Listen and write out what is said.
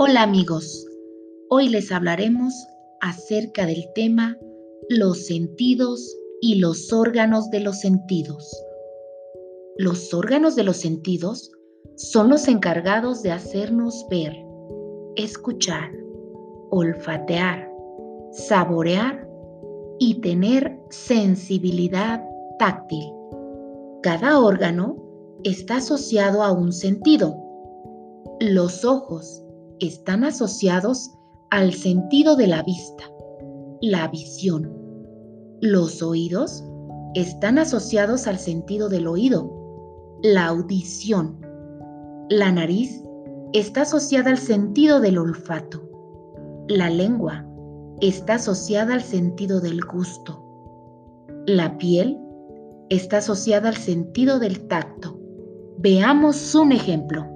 Hola amigos, hoy les hablaremos acerca del tema los sentidos y los órganos de los sentidos. Los órganos de los sentidos son los encargados de hacernos ver, escuchar, olfatear, saborear y tener sensibilidad táctil. Cada órgano está asociado a un sentido. Los ojos están asociados al sentido de la vista, la visión. Los oídos están asociados al sentido del oído, la audición. La nariz está asociada al sentido del olfato. La lengua está asociada al sentido del gusto. La piel está asociada al sentido del tacto. Veamos un ejemplo.